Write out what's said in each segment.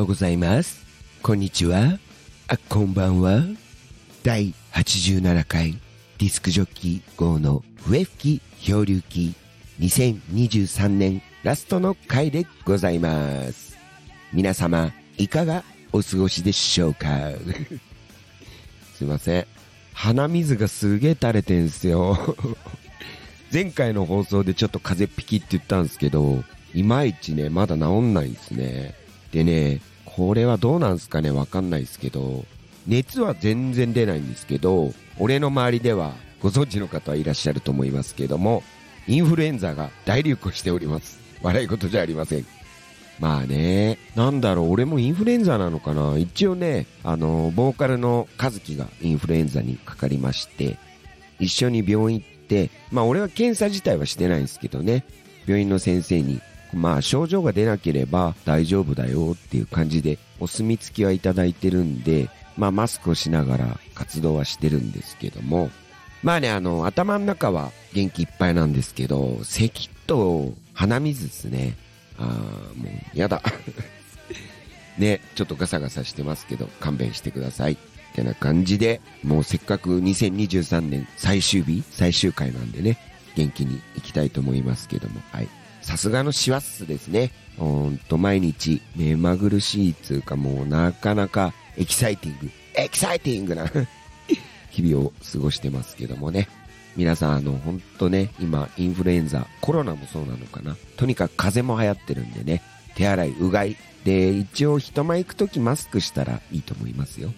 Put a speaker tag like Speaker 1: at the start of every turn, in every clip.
Speaker 1: ようございます。こんにちは。あ、こんばんは。第87回ディスクジョッキー号の笛吹き漂流記2023年ラストの回でございます。皆様、いかがお過ごしでしょうか？すいません。鼻水がすげえ垂れてんすよ。前回の放送でちょっと風邪っぴきって言ったんですけど、いまいちね、まだ治んないですね。でね、これはどうなんすかね？わかんないですけど、熱は全然出ないんですけど、俺の周りではご存知の方はいらっしゃると思いますけども、インフルエンザが大流行しております。笑い事じゃありません。まあね、なんだろう、俺もインフルエンザなのかな？一応ね、あの、ボーカルの和樹がインフルエンザにかかりまして、一緒に病院行って、まあ俺は検査自体はしてないんですけどね、病院の先生に、まあ症状が出なければ大丈夫だよっていう感じでお墨付きはいただいてるんで、まあマスクをしながら活動はしてるんですけども、まあね、あの、頭の中は元気いっぱいなんですけど、咳と鼻水ですね。あー、もう、やだ。ね、ちょっとガサガサしてますけど、勘弁してください。ってな感じで、もうせっかく2023年最終日、最終回なんでね、元気に行きたいと思いますけども、はい。さすがの師走っすですね。ほんと毎日目まぐるしいつうかもうなかなかエキサイティング、エキサイティングな 日々を過ごしてますけどもね。皆さん、あの、ほんとね、今、インフルエンザ、コロナもそうなのかな。とにかく風邪も流行ってるんでね、手洗い、うがい。で、一応人前行くときマスクしたらいいと思いますよ。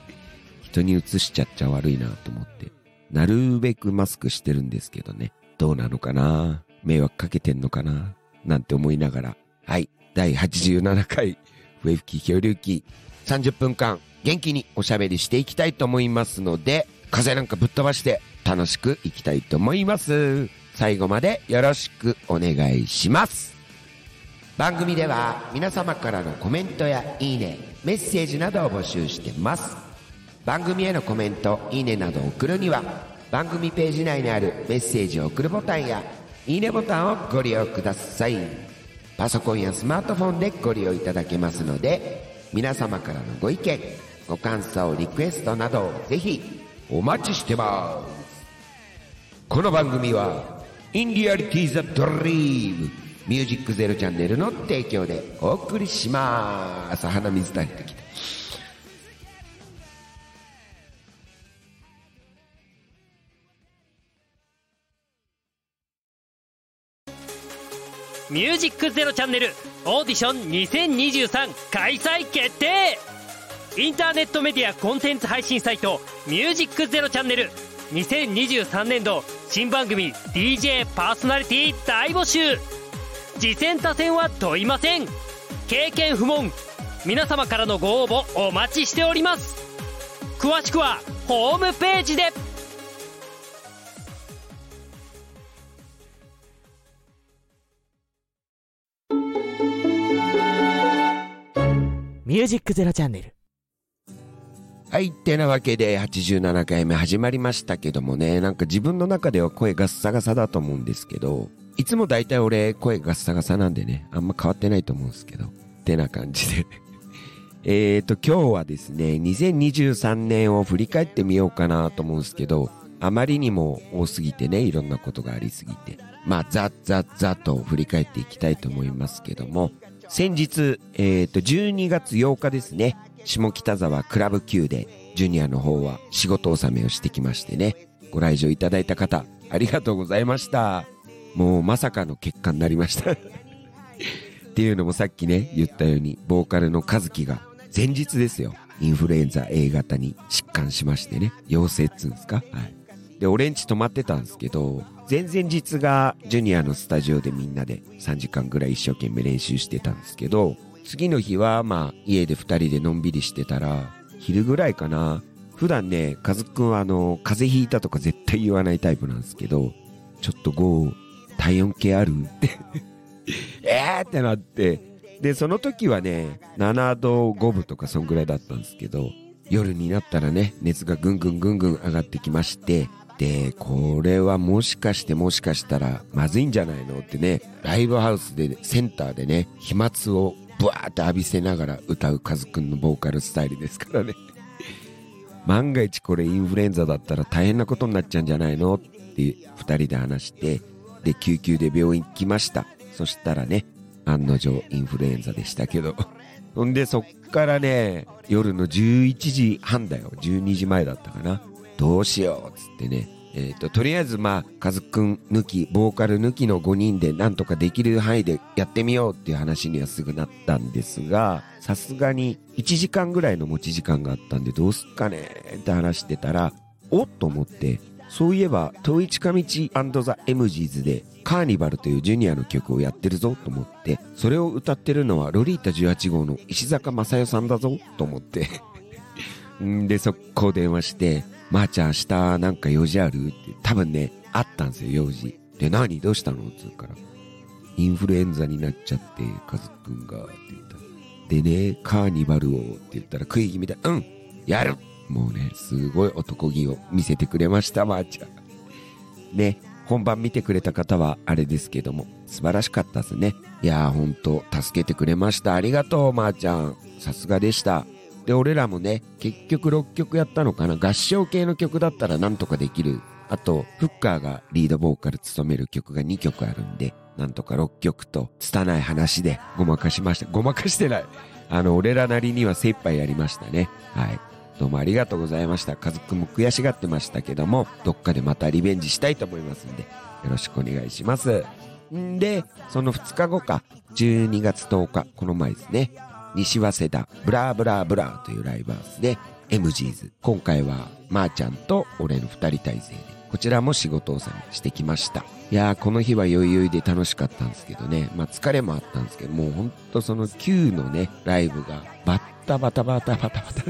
Speaker 1: 人に移しちゃっちゃ悪いなと思って。なるべくマスクしてるんですけどね。どうなのかな迷惑かけてんのかななんて思いながら。はい。第87回、笛吹き漂流記、30分間、元気におしゃべりしていきたいと思いますので、風なんかぶっ飛ばして楽しくいきたいと思います。最後までよろしくお願いします。番組では皆様からのコメントやいいね、メッセージなどを募集してます。番組へのコメント、いいねなどを送るには、番組ページ内にあるメッセージを送るボタンや、いいねボタンをご利用ください。パソコンやスマートフォンでご利用いただけますので、皆様からのご意見、ご感想、リクエストなどぜひお待ちしてます。この番組は、インリアリティザドリーム、ミュージックゼロチャンネルの提供でお送りします。鼻水垂れてきた。
Speaker 2: ミュージックゼロチャンネルオーディション2023開催決定。インターネットメディアコンテンツ配信サイトミュージックゼロチャンネル。2023年度新番組 DJ パーソナリティ大募集。次戦他戦は問いません。経験不問。皆様からのご応募お待ちしております。詳しくはホームページで。
Speaker 3: ミュージックゼロチャンネル。
Speaker 1: はい。ってなわけで、87回目始まりましたけどもね、なんか自分の中では声ガッサガサだと思うんですけど、いつも大体俺声ガッサガサなんでね、あんま変わってないと思うんですけど、ってな感じで。えーと、今日はですね、2023年を振り返ってみようかなと思うんですけど、あまりにも多すぎてね、いろんなことがありすぎて。まあ、ザッザッザッと振り返っていきたいと思いますけども、先日、えーと、12月8日ですね、下北沢クラブ Q で、ジュニアの方は仕事納めをしてきましてね、ご来場いただいた方、ありがとうございました。もうまさかの結果になりました。っていうのもさっきね、言ったように、ボーカルの和樹が、前日ですよ、インフルエンザ A 型に疾患しましてね、陽性っつうんですか？はい。で、俺んち泊まってたんですけど、前々日がジュニアのスタジオでみんなで3時間ぐらい一生懸命練習してたんですけど、次の日はまあ家で2人でのんびりしてたら、昼ぐらいかな。普段ね、カズくんはあの、風邪ひいたとか絶対言わないタイプなんですけど、ちょっとゴー、体温計ある？っ てえーってなって、で、その時はね、7度5分とかそんぐらいだったんですけど、夜になったらね、熱がぐんぐんぐんぐん上がってきまして、で、これはもしかしてもしかしたらまずいんじゃないのってね、ライブハウスでセンターでね、飛沫をブワーって浴びせながら歌うカズくんのボーカルスタイルですからね。万が一これインフルエンザだったら大変なことになっちゃうんじゃないのって二人で話して、で、救急で病院来ました。そしたらね、案の定インフルエンザでしたけど。ほんで、そっからね、夜の11時半だよ。12時前だったかな。どうしようっつってね。えっ、ー、と、とりあえずまあ、カズくん抜き、ボーカル抜きの5人でなんとかできる範囲でやってみようっていう話にはすぐなったんですが、さすがに1時間ぐらいの持ち時間があったんでどうすっかねって話してたら、おっと思って、そういえば、遠い近道ザ・エムジーズでカーニバルというジュニアの曲をやってるぞと思って、それを歌ってるのはロリータ18号の石坂正代さんだぞと思って で、速攻電話して、まー、あ、ちゃん明日なんか用事ある？って多分ね、あったんですよ、用事。で、何？どうしたの？つうから。インフルエンザになっちゃって、カズくんが、って言った。でね、カーニバルをって言ったら食い気味で、うんやるもうね、すごい男気を見せてくれました、まー、あ、ちゃん。ね、本番見てくれた方はあれですけども、素晴らしかったですね。いやーほんと、助けてくれました。ありがとう、まー、あ、ちゃん。さすがでした。で、俺らもね、結局6曲やったのかな合唱系の曲だったらなんとかできる。あと、フッカーがリードボーカル務める曲が2曲あるんで、なんとか6曲と、拙い話でごまかしました。ごまかしてない。あの、俺らなりには精一杯やりましたね。はい。どうもありがとうございました。家族も悔しがってましたけども、どっかでまたリベンジしたいと思いますんで、よろしくお願いします。んで、その2日後か、12月10日、この前ですね、西早稲田 BLAH BLAH BLAH というライブハウスで MGs 今回はまーちゃんと俺の二人体制でこちらも仕事をさしてきました。いやーこの日は余裕で楽しかったんですけどね。まあ疲れもあったんですけどもうほんとその Q のねライブがバッタバタバタバタバタ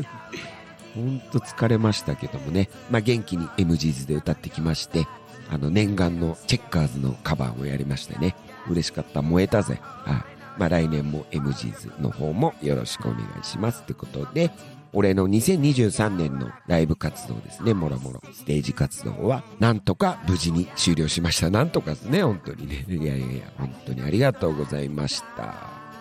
Speaker 1: ほんと疲れましたけどもね。まあ元気に MGs で歌ってきましてあの念願のチェッカーズのカバーをやりましてね。嬉しかった。燃えたぜ。はい。まあ、来年も MGs の方もよろしくお願いしますってことで、俺の2023年のライブ活動ですね、もろもろ。ステージ活動は、なんとか無事に終了しました。なんとかですね、本当にね。いやいやいや、本当にありがとうございました。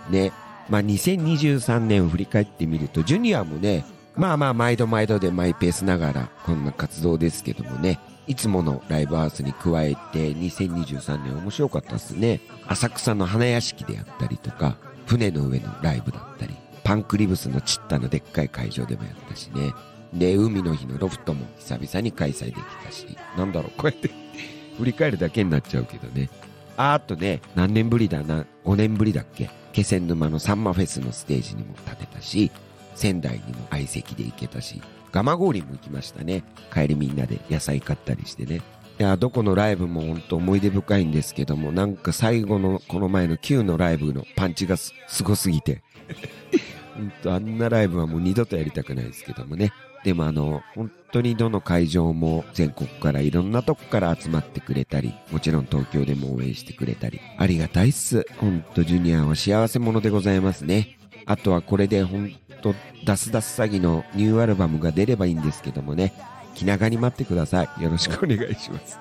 Speaker 1: ね。まあ、2023年を振り返ってみると、ジュニアもね、まあまあ、毎度毎度でマイペースながら、こんな活動ですけどもね、いつものライブハウスに加えて2023年面白かったですね。浅草の花屋敷でやったりとか、船の上のライブだったり、パンクリブスのチッタのでっかい会場でもやったしね。で、海の日のロフトも久々に開催できたし、なんだろう、こうやって 振り返るだけになっちゃうけどね。あとね、何年ぶりだな、5年ぶりだっけ？気仙沼のサンマフェスのステージにも立てたし、仙台にも相席で行けたし、蒲郡も行きましたね。帰りみんなで野菜買ったりしてね。いや、どこのライブも本当思い出深いんですけども、なんか最後のこの前の Q のライブのパンチがすごすぎて。本当あんなライブはもう二度とやりたくないですけどもね。でもあの、本当にどの会場も全国からいろんなとこから集まってくれたり、もちろん東京でも応援してくれたり、ありがたいっす。ほんとジュニアは幸せ者でございますね。あとはこれで本とダスダス詐欺のニューアルバムが出ればいいんですけどもね、気長に待ってください。よろしくお願いします。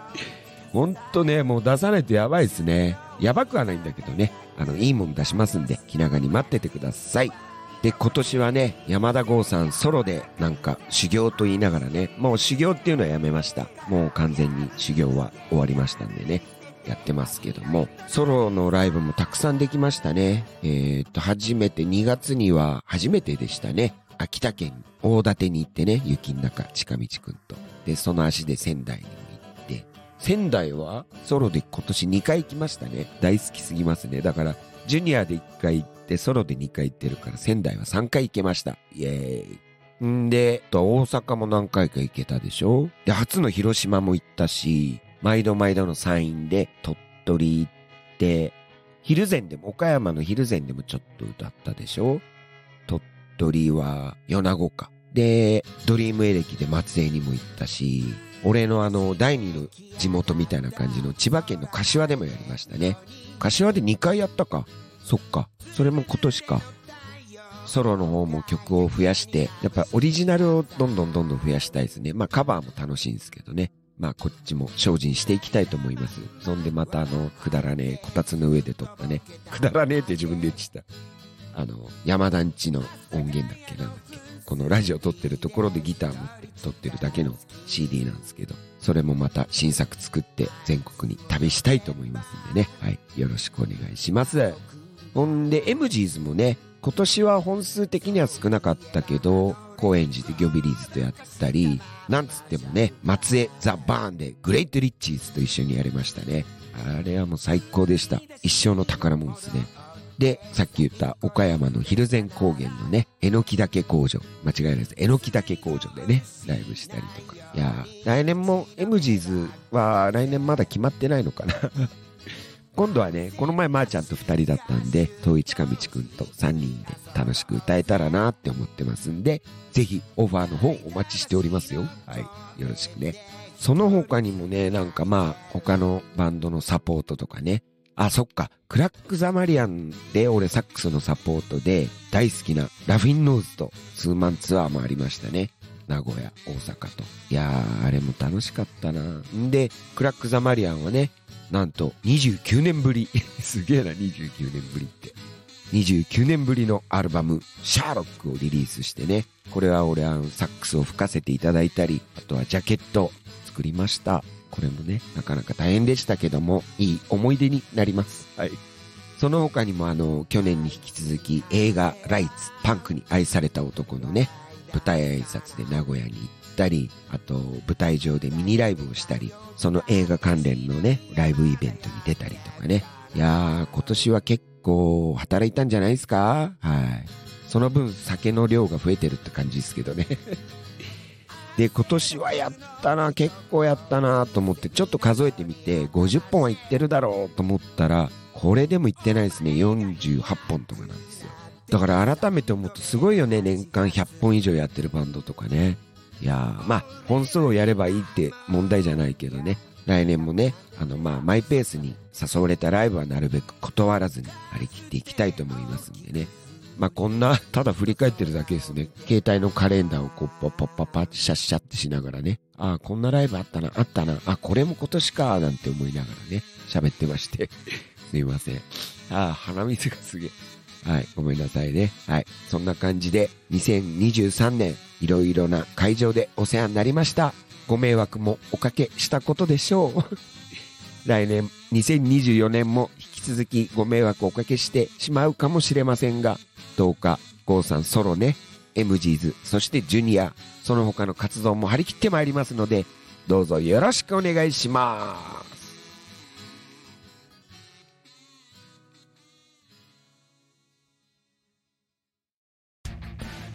Speaker 1: ほんとね、もう出さないとやばいですね。やばくはないんだけどね、あの、いいもん出しますんで、気長に待っててください。で、今年はね、山田剛さんソロでなんか修行と言いながらね、もう修行っていうのはやめました。もう完全に修行は終わりましたんでね。やってますけども、ソロのライブもたくさんできましたね。えー、っと、初めて2月には初めてでしたね。秋田県大館に行ってね、雪の中、近道くんと。で、その足で仙台に行って、仙台はソロで今年2回行きましたね。大好きすぎますね。だから、ジュニアで1回行って、ソロで2回行ってるから、仙台は3回行けました。イエーイ。んで、大阪も何回か行けたでしょ？で、初の広島も行ったし、毎度毎度のサインで鳥取行って、昼前でも、岡山の昼前でもちょっと歌ったでしょ？鳥取は米子か。で、ドリームエレキで松江にも行ったし、俺のあの、第二の地元みたいな感じの千葉県の柏でもやりましたね。柏で2回やったか。そっか。それも今年か。ソロの方も曲を増やして、やっぱオリジナルをどんどんどんどん増やしたいですね。まあカバーも楽しいんですけどね。まあこっちも精進していきたいと思います。そんでまたあの、くだらねえ、こたつの上で撮ったね。くだらねえって自分で言ってた。あの、山田んちの音源だっけなんだっけ。このラジオ撮ってるところでギター持って撮ってるだけの CD なんですけど、それもまた新作作って全国に旅したいと思いますんでね。はい。よろしくお願いします。ほんで、エムジーズもね、今年は本数的には少なかったけど、高円寺でギョビリーズとやったり、なんつってもね、松江ザ・バーンでグレイト・リッチーズと一緒にやりましたね。あれはもう最高でした。一生の宝物ですね。で、さっき言った岡山の蒜山高原のね、えのき岳工場。間違いないです。えのき岳工場でね、ライブしたりとか。いや来年も MGs は来年まだ決まってないのかな今度はね、この前まーちゃんと二人だったんで、東一かみちくんと三人で楽しく歌えたらなって思ってますんで、ぜひオファーの方お待ちしておりますよ。はい。よろしくね。その他にもね、なんかまあ、他のバンドのサポートとかね。あ、そっか。クラックザマリアンで俺サックスのサポートで大好きなラフィンノーズとツーマンツアーもありましたね。名古屋、大阪と。いやー、あれも楽しかったな。んで、クラックザマリアンはね、なんと29年ぶり。すげえな、29年ぶりって。29年ぶりのアルバム、シャーロックをリリースしてね。これは俺あの、サックスを吹かせていただいたり、あとはジャケット作りました。これもね、なかなか大変でしたけども、いい思い出になります。はい。その他にもあの、去年に引き続き映画ライツ、パンクに愛された男のね、舞台挨拶で名古屋に行ったり、あと舞台上でミニライブをしたり、その映画関連のね、ライブイベントに出たりとかね。いやー、今年は結構働いたんじゃないですか？はい。その分酒の量が増えてるって感じですけどね。で、今年はやったな、結構やったなと思って、ちょっと数えてみて、50本はいってるだろうと思ったら、これでもいってないですね。48本とかなんですよ。だから改めて思うとすごいよね。年間100本以上やってるバンドとかね。いやー、まあ、本数をやればいいって問題じゃないけどね。来年もね、あの、まあ、マイペースに誘われたライブはなるべく断らずに張り切っていきたいと思いますんでね。まあ、こんな、ただ振り返ってるだけですね。携帯のカレンダーをこう、パッパッパッパってシャッシャってしながらね。ああ、こんなライブあったな、あったな。あ、これも今年か、なんて思いながらね、喋ってまして。すいません。ああ、鼻水がすげえ。はい、ごめんなさいね。はい。そんな感じで、2023年、いろいろな会場でお世話になりました。ご迷惑もおかけしたことでしょう。来年、2024年も引き続きご迷惑をおかけしてしまうかもしれませんが、どうか、ゴーさんソロね、MGs、そしてジュニア、その他の活動も張り切ってまいりますので、どうぞよろしくお願いします。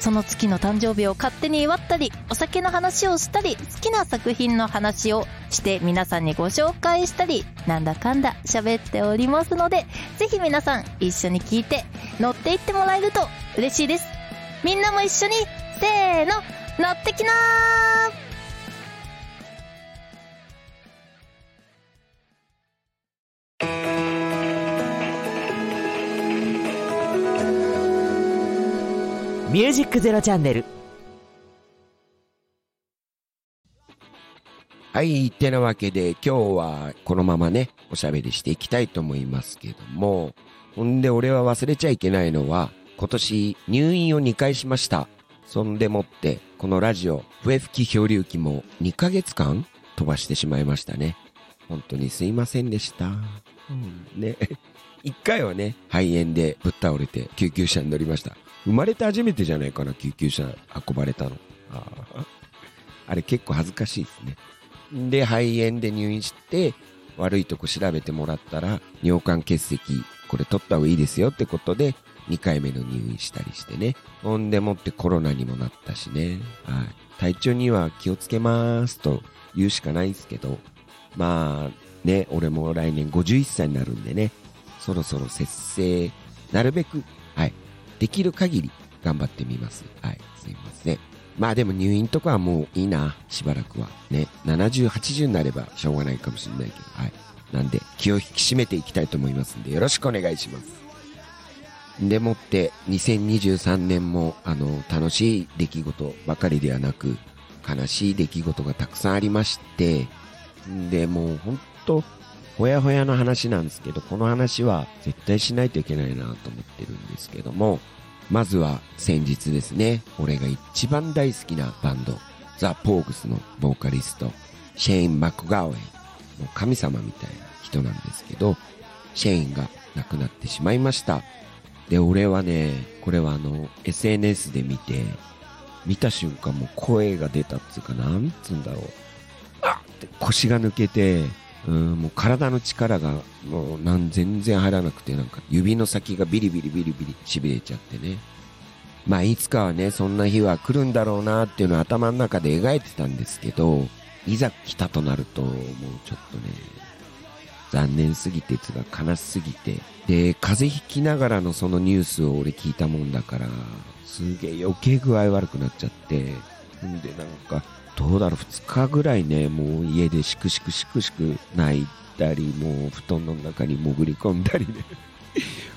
Speaker 4: その月の誕生日を勝手に祝ったり、お酒の話をしたり、好きな作品の話をして皆さんにご紹介したり、なんだかんだ喋っておりますので、ぜひ皆さん一緒に聞いて乗っていってもらえると嬉しいです。みんなも一緒に、せーの、乗ってきなー
Speaker 3: ミュージックゼロチャンネル
Speaker 1: はい、てなわけで今日はこのままね、おしゃべりしていきたいと思いますけども、ほんで俺は忘れちゃいけないのは、今年入院を2回しました。そんでもって、このラジオ、笛吹き漂流記も2ヶ月間飛ばしてしまいましたね。本当にすいませんでした。うん、ね。一回はね、肺炎でぶっ倒れて救急車に乗りました。生まれて初めてじゃないかな、救急車運ばれたの。ああれ結構恥ずかしいですね。で、肺炎で入院して、悪いとこ調べてもらったら、尿管結石、これ取った方がいいですよってことで、2回目の入院したりしてね。ほんでもってコロナにもなったしね。はい。体調には気をつけますと言うしかないですけど、まあ、ね、俺も来年51歳になるんでね、そろそろ節制、なるべく、はい、できる限り頑張ってみます。はい。すいません。まあでも入院とかはもういいな、しばらくは。ね。70、80になればしょうがないかもしれないけど、はい。なんで、気を引き締めていきたいと思いますんで、よろしくお願いします。でもって、2023年も、あの、楽しい出来事ばかりではなく、悲しい出来事がたくさんありまして、で、もうほんと、ほやほやの話なんですけど、この話は絶対しないといけないなと思ってるんですけども、まずは先日ですね、俺が一番大好きなバンド、ザ・ポーグスのボーカリスト、シェイン・マクガーウェン、もう神様みたいな人なんですけど、シェインが亡くなってしまいました。で、俺はね、これはあの、SNS で見て、見た瞬間もう声が出たっつうか、なんつうんだろう。あっって腰が抜けて、うん、もう体の力がもうなん全然入らなくて、なんか指の先がビリビリビリビリ痺れちゃってね。まあいつかはね、そんな日は来るんだろうなっていうのを頭の中で描いてたんですけど、いざ来たとなると、もうちょっとね、残念すぎてつが悲しすぎて、で、風邪ひきながらのそのニュースを俺聞いたもんだから、すげえ余計具合悪くなっちゃって、んでなんか、どうだろう、2日ぐらいね、もう家でしくしくしくしく泣いたり、もう布団の中に潜り込んだりね。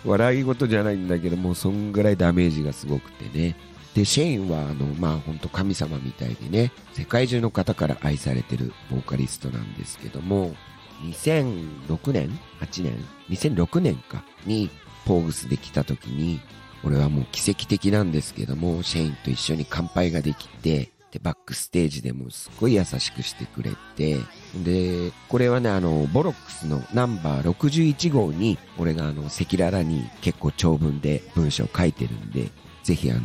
Speaker 1: 笑い事じゃないんだけど、もうそんぐらいダメージがすごくてね。で、シェインは、あの、まあ、ほんと神様みたいでね、世界中の方から愛されてるボーカリストなんですけども、2006年 ?8 年 ?2006 年かに、ポーグスで来た時に、俺はもう奇跡的なんですけども、シェインと一緒に乾杯ができて、で、バックステージでもすっごい優しくしてくれて、で、これはね、あの、ボロックスのナンバー61号に、俺があの、赤裸々に結構長文で文章書いてるんで、ぜひあの、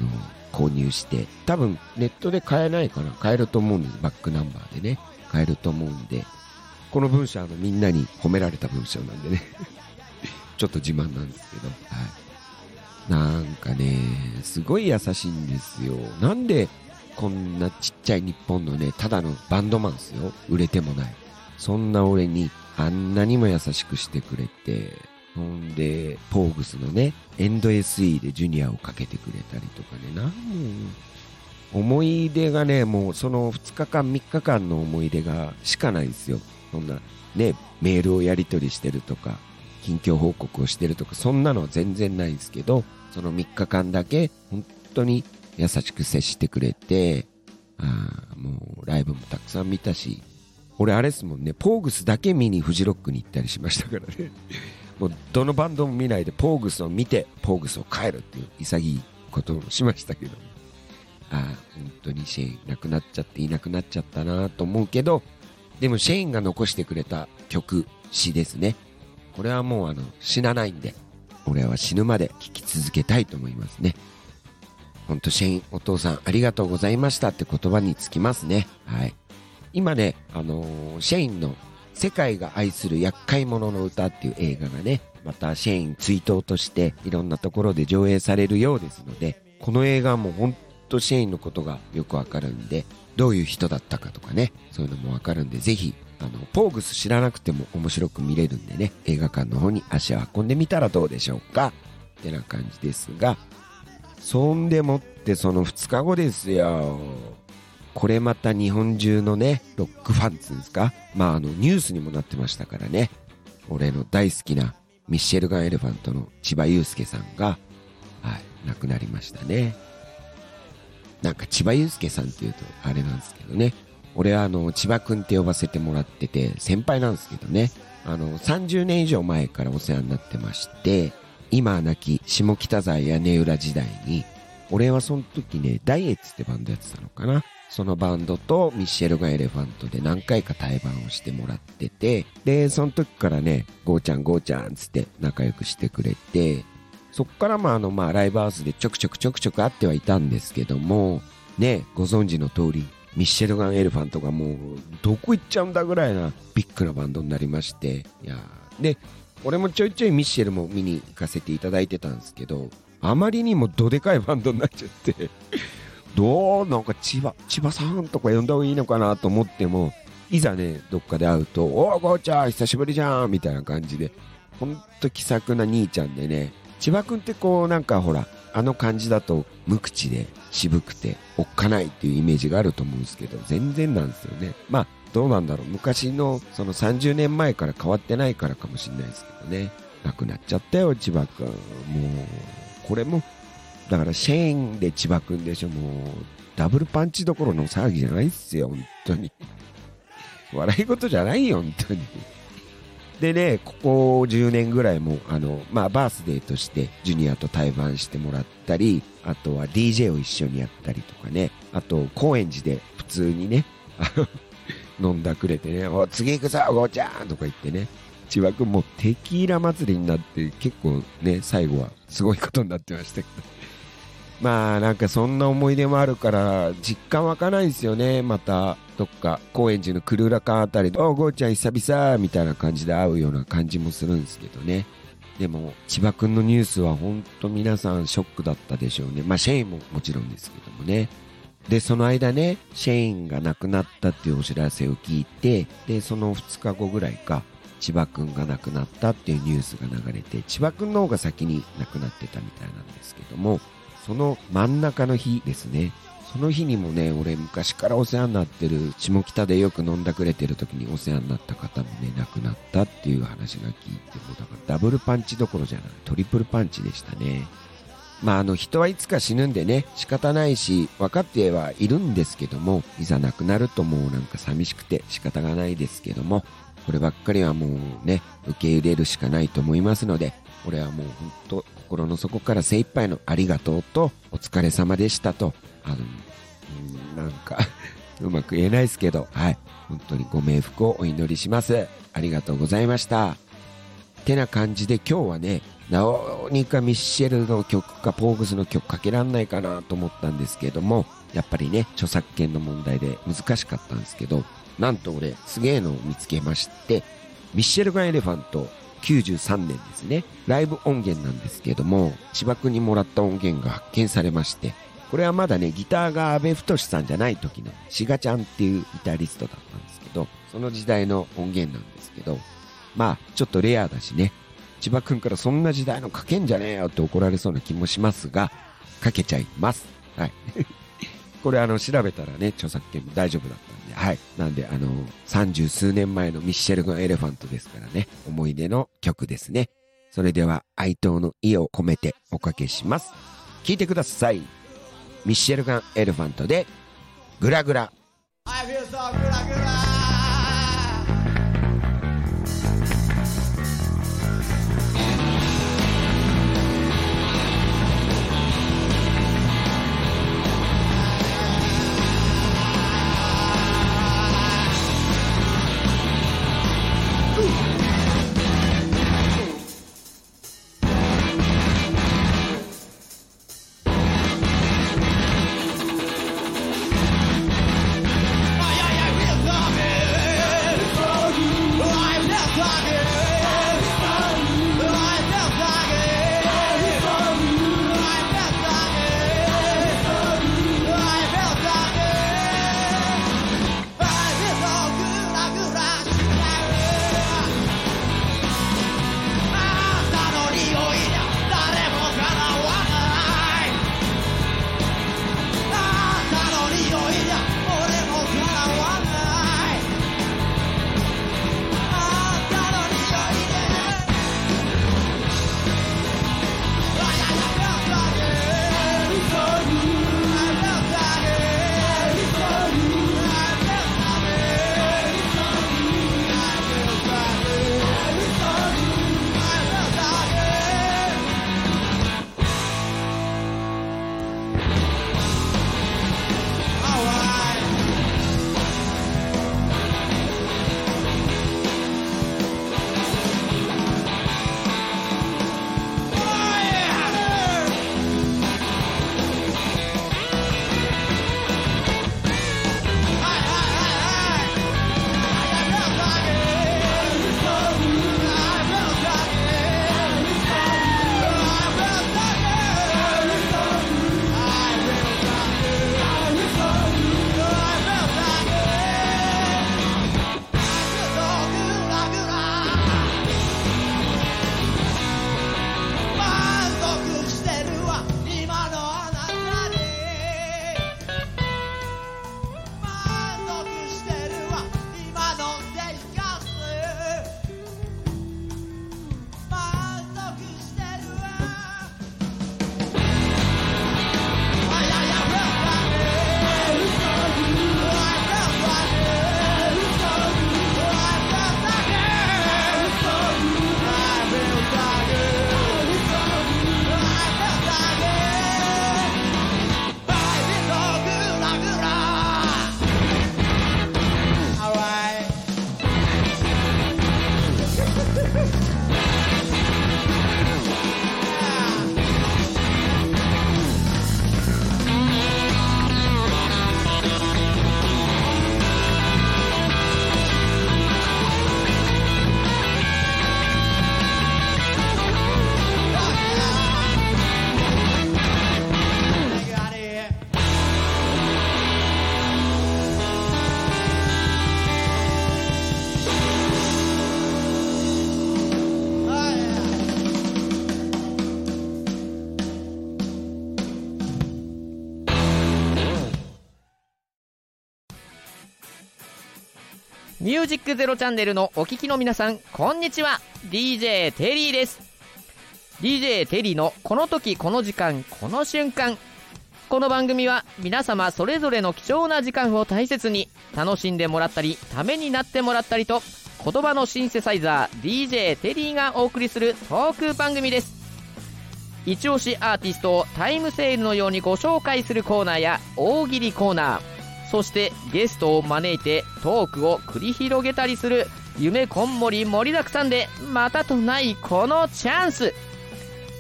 Speaker 1: 購入して、多分ネットで買えないかな買えると思うんです。バックナンバーでね。買えると思うんで、この文章あの、みんなに褒められた文章なんでね。ちょっと自慢なんですけど、はい。なんかね、すごい優しいんですよ。なんで、こんなちっちゃい日本のね、ただのバンドマンですよ。売れてもない。そんな俺にあんなにも優しくしてくれて、ほんで、ポーグスのね、エンド SE でジュニアをかけてくれたりとかね、なんも思い出がね、もうその2日間、3日間の思い出がしかないですよ。そんな、ね、メールをやり取りしてるとか、近況報告をしてるとか、そんなのは全然ないんですけど、その3日間だけ、本当に優しく接してくれて、あーもうライブもたくさん見たし、俺あれですもんね、ポーグスだけ見にフジロックに行ったりしましたからね。もうどのバンドも見ないで、ポーグスを見て、ポーグスを帰るっていう潔いことをしましたけど。ああ、本当にシェイン亡くなっちゃっていなくなっちゃったなと思うけど、でもシェインが残してくれた曲、詩ですね。これはもうあの、死なないんで、俺は死ぬまで聴き続けたいと思いますね。ほんとシェイン、お父さんありがとうございましたって言葉につきますね。はい。今ね、あのーシェインの世界が愛する厄介者の歌っていう映画がね、またシェイン追悼としていろんなところで上映されるようですので、この映画はもうほんとシェインのことがよくわかるんで、どういう人だったかとかね、そういうのもわかるんで、ぜひ、あの、ポーグス知らなくても面白く見れるんでね、映画館の方に足を運んでみたらどうでしょうかってな感じですが、そんでもってその2日後ですよ。これまた日本中のね、ロックファンっつうんですか？まああのニュースにもなってましたからね。俺の大好きなミッシェルガンエレファントの千葉祐介さんが、はい、亡くなりましたね。なんか千葉祐介さんっていうとあれなんですけどね。俺はあの、千葉くんって呼ばせてもらってて、先輩なんですけどね。あの、30年以上前からお世話になってまして、今は亡き下北沢屋根裏時代に、俺はその時ね、ダイエッツってバンドやってたのかな。そのバンドとミッシェルガンエレファントで何回か対バンをしてもらってて、で、その時からね、ゴーちゃんゴーちゃんつって仲良くしてくれて、そっからまああのまあライブハウスでちょくちょくちょくちょく会ってはいたんですけども、ね、ご存知の通り、ミッシェルガンエレファントがもうどこ行っちゃうんだぐらいなビッグなバンドになりまして、いやで、俺もちょいちょいミッシェルも見に行かせていただいてたんですけど、あまりにもどでかいバンドになっちゃって、どう？なんか千葉、千葉さんとか呼んだ方がいいのかなと思っても、いざね、どっかで会うと、おー、ゴーちゃん、久しぶりじゃんみたいな感じで、ほんと気さくな兄ちゃんでね、千葉くんってこう、なんかほら、あの感じだと無口で渋くておっかないっていうイメージがあると思うんですけど、全然なんですよね。まあ、どうなんだろう。昔のその30年前から変わってないからかもしれないですけどね。亡くなっちゃったよ、千葉くん。もう、これも、だからシェーンで千葉くんでしょ、もう、ダブルパンチどころの騒ぎじゃないっすよ、本当に。笑い事じゃないよ、本当に。でね、ここ10年ぐらいも、あの、まあ、バースデーとしてジュニアと対バンしてもらったり、あとは DJ を一緒にやったりとかね、あと、高円寺で普通にね、飲んだくれてね、お、次行くぞ、ゴーちゃん！とか言ってね、千葉くんもテキーラ祭りになって結構ね、最後はすごいことになってましたけど。まあなんかそんな思い出もあるから実感湧かないですよね。またどっか高円寺のクルーラカンあたりで、おゴーちゃん久々みたいな感じで会うような感じもするんですけどね。でも千葉くんのニュースは本当皆さんショックだったでしょうね。まあシェインももちろんですけどもね。で、その間ね、シェインが亡くなったっていうお知らせを聞いて、で、その2日後ぐらいか、千葉くんが亡くなったっていうニュースが流れて、千葉くんの方が先に亡くなってたみたいなんですけども、その真ん中の日ですね。その日にもね、俺昔からお世話になってる、下北でよく飲んだくれてる時にお世話になった方もね、亡くなったっていう話が聞いて、もうだからダブルパンチどころじゃない、トリプルパンチでしたね。まあ、あの人はいつか死ぬんでね、仕方ないし、分かってはいるんですけども、いざ亡くなるともうなんか寂しくて仕方がないですけども、こればっかりはもうね、受け入れるしかないと思いますので、俺はもう本当心の底から精一杯のありがとうと、お疲れ様でしたと、あの、なんか うまく言えないですけど、はい、本当にご冥福をお祈りします。ありがとうございました。てな感じで今日はね、なおにかミッシェルの曲かポーグスの曲かけらんないかなと思ったんですけども、やっぱりね、著作権の問題で難しかったんですけど、なんと俺、すげえのを見つけまして、ミッシェルガンエレファント93年ですね、ライブ音源なんですけども、千葉君にもらった音源が発見されまして、これはまだね、ギターが阿部太さんじゃない時のシガちゃんっていうギタリストだったんですけど、その時代の音源なんですけど、まあ、ちょっとレアだしね、千葉くんからそんな時代の書けんじゃねえよって怒られそうな気もしますが、書けちゃいます。はい。これあの、調べたらね、著作権も大丈夫だったんで、はい。なんであの、三十数年前のミッシェルガンエレファントですからね、思い出の曲ですね。それでは、哀悼の意を込めておかけします。聞いてください。ミッシェルガンエレファントで、グラグラ。I feel so グラグラ
Speaker 5: ュージックゼロチャンネルのお聞きの皆さん、こんにちは。DJ テリーです。DJ テリーのこの時この時間この瞬間。この番組は皆様それぞれの貴重な時間を大切に楽しんでもらったり、ためになってもらったりと、言葉のシンセサイザー DJ テリーがお送りするトーク番組です。一押しアーティストをタイムセールのようにご紹介するコーナーや大喜利コーナー、そしてゲストを招いてトークを繰り広げたりする夢こんもり盛りだくさんでまたとないこのチャンス。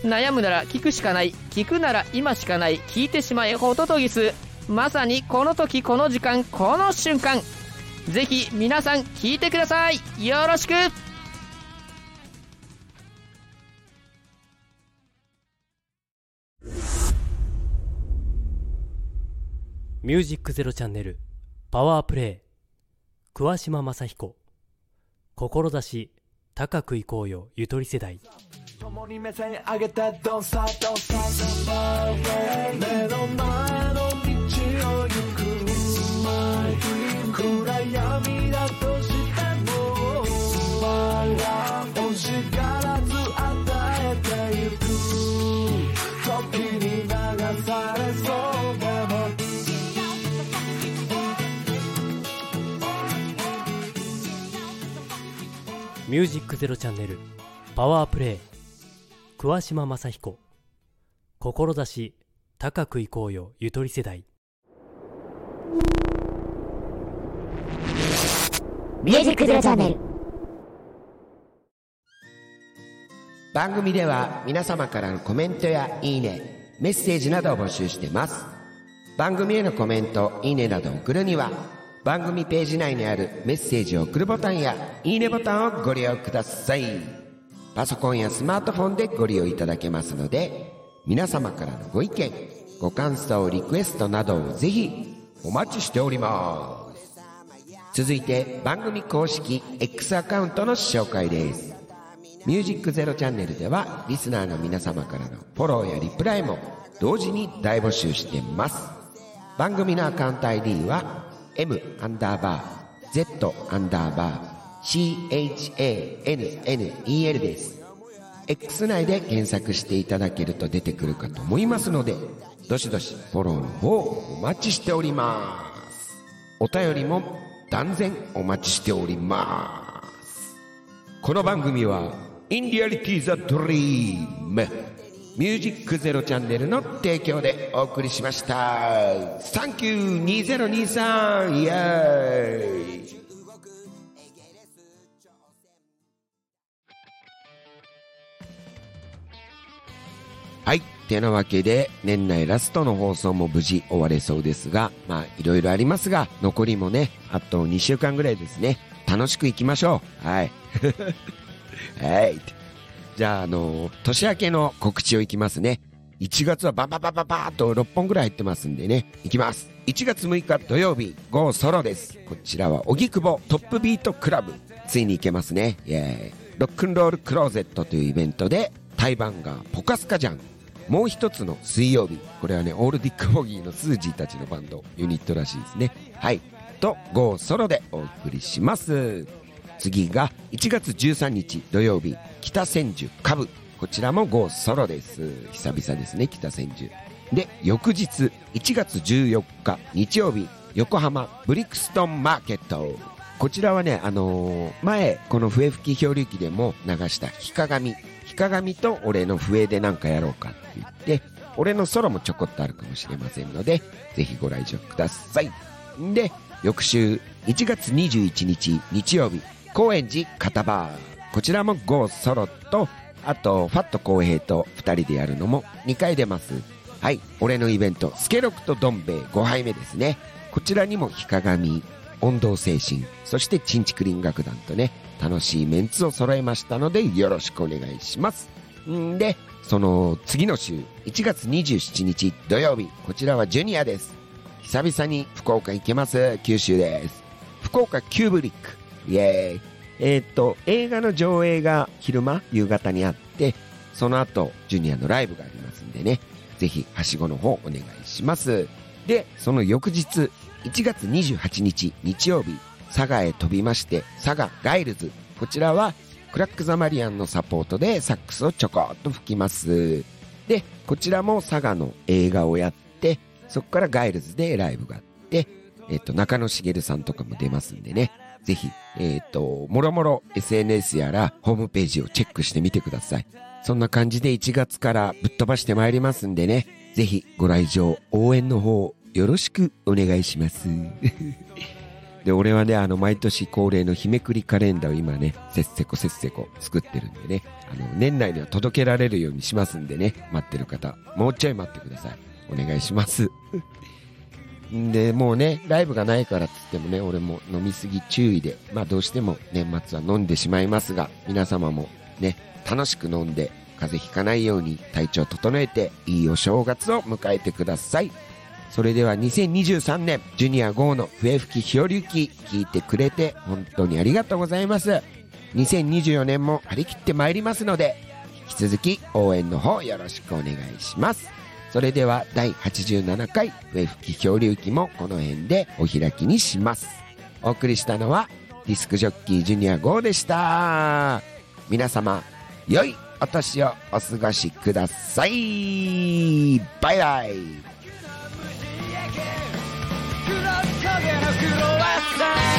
Speaker 5: 悩むなら聞くしかない。聞くなら今しかない。聞いてしまえホトトギスまさにこの時この時間この瞬間。ぜひ皆さん聞いてください。よろしく。
Speaker 2: ミュージックゼロチャンネルパワープレイ桑島正彦。志高くいこうよゆとり世代。
Speaker 6: 共に目線上げて Don't stop don't stop 目の前の道を行く暗闇だとしても星から
Speaker 2: ミュージックゼロチャンネルパワープレイ桑島正彦。志高くいこうよゆとり世代。
Speaker 3: ミュージックゼロチャンネル
Speaker 1: 番組では皆様からのコメントやいいね、メッセージなどを募集してます。番組へのコメント、いいねなどを送るには、番組ページ内にあるメッセージを送るボタンや、いいねボタンをご利用ください。パソコンやスマートフォンでご利用いただけますので、皆様からのご意見、ご感想、リクエストなどをぜひお待ちしております。続いて番組公式 X アカウントの紹介です。ミュージックゼロチャンネルではリスナーの皆様からのフォローやリプライも同時に大募集してます。番組のアカウント ID は m アンダーバー z アンダーバー chanel です。X 内で検索していただけると出てくるかと思いますので、どしどしフォローの方お待ちしております。お便りも断然お待ちしております。この番組は、インディアリティザドリーム、ミュージックゼロチャンネルの提供でお送りしました。サンキュー2023イエーイはい。てなわけで、年内ラストの放送も無事終われそうですが、まあ、いろいろありますが、残りもね、あと2週間ぐらいですね。楽しく行きましょう。はい。はい。じゃあ、あの年明けの告知をいきますね。1月はバババババーと6本ぐらい入ってますんでね。いきます。1月6日土曜日、GO ソロです。こちらは、荻窪トップビートクラブ。ついに行けますね。イェーイ。ロックンロールクローゼットというイベントで、対バンがポカスカジャン。もう一つの水曜日。これはね、オールディックボギーのスージーたちのバンド、ユニットらしいですね。はい。と、GO ソロでお送りします。次が1月13日土曜日、北千住カブ。こちらも GO ソロです。久々ですね、北千住。で、翌日、1月14日日曜日、横浜ブリクストンマーケット。こちらはね、あのー前、この笛吹き漂流記でも流したヒカガミ。ヒカガミと俺の笛でなんかやろうかって言って、俺のソロもちょこっとあるかもしれませんので、ぜひご来場ください。で、翌週、1月21日日曜日、高円寺片バー。こちらも GO ソロと、あと、ファット公平と2人でやるのも2回出ます。はい、俺のイベント、スケロクとどん兵衛5杯目ですね。こちらにもヒカガミ、温度精神、そしてチンチクリン楽団とね、楽しいメンツを揃えましたので、よろしくお願いします。んで、その次の週、1月27日土曜日、こちらはジュニアです。久々に福岡行けます。九州です。福岡キューブリック。イエーイ。えーっと、映画の上映が昼間、夕方にあって、その後、ジュニアのライブがありますんでね、ぜひ、はしごの方お願いします。で、その翌日、1月28日日曜日、佐賀へ飛びまして、佐賀ガイルズ。こちらは、クラック・ザ・マリアンのサポートでサックスをちょこっと吹きます。で、こちらも佐賀の映画をやって、そこからガイルズでライブがあって、えっ、と、中野茂さんとかも出ますんでね。ぜひ、えっ、と、もろもろ SNS やらホームページをチェックしてみてください。そんな感じで1月からぶっ飛ばしてまいりますんでね。ぜひご来場、応援の方よろしくお願いします。で、俺はね、あの、毎年恒例の日めくりカレンダーを今ね、せっせこせっせこ作ってるんでね、あの、年内には届けられるようにしますんでね、待ってる方、もうちょい待ってください。お願いします。で、もうね、ライブがないからっつってもね、俺も飲みすぎ注意で、まあどうしても年末は飲んでしまいますが、皆様もね、楽しく飲んで、風邪ひかないように体調整えて、いいお正月を迎えてください。それでは2023年、ジュニア号の笛吹き日和行聞いてくれて本当にありがとうございます。2024年も張り切ってまいりますので、引き続き応援の方よろしくお願いします。それでは第87回笛吹き漂流記もこの辺でお開きにします。お送りしたのはディスクジョッキージュニア号でした。皆様、良いお年をお過ごしください。バイバイ。黒影のク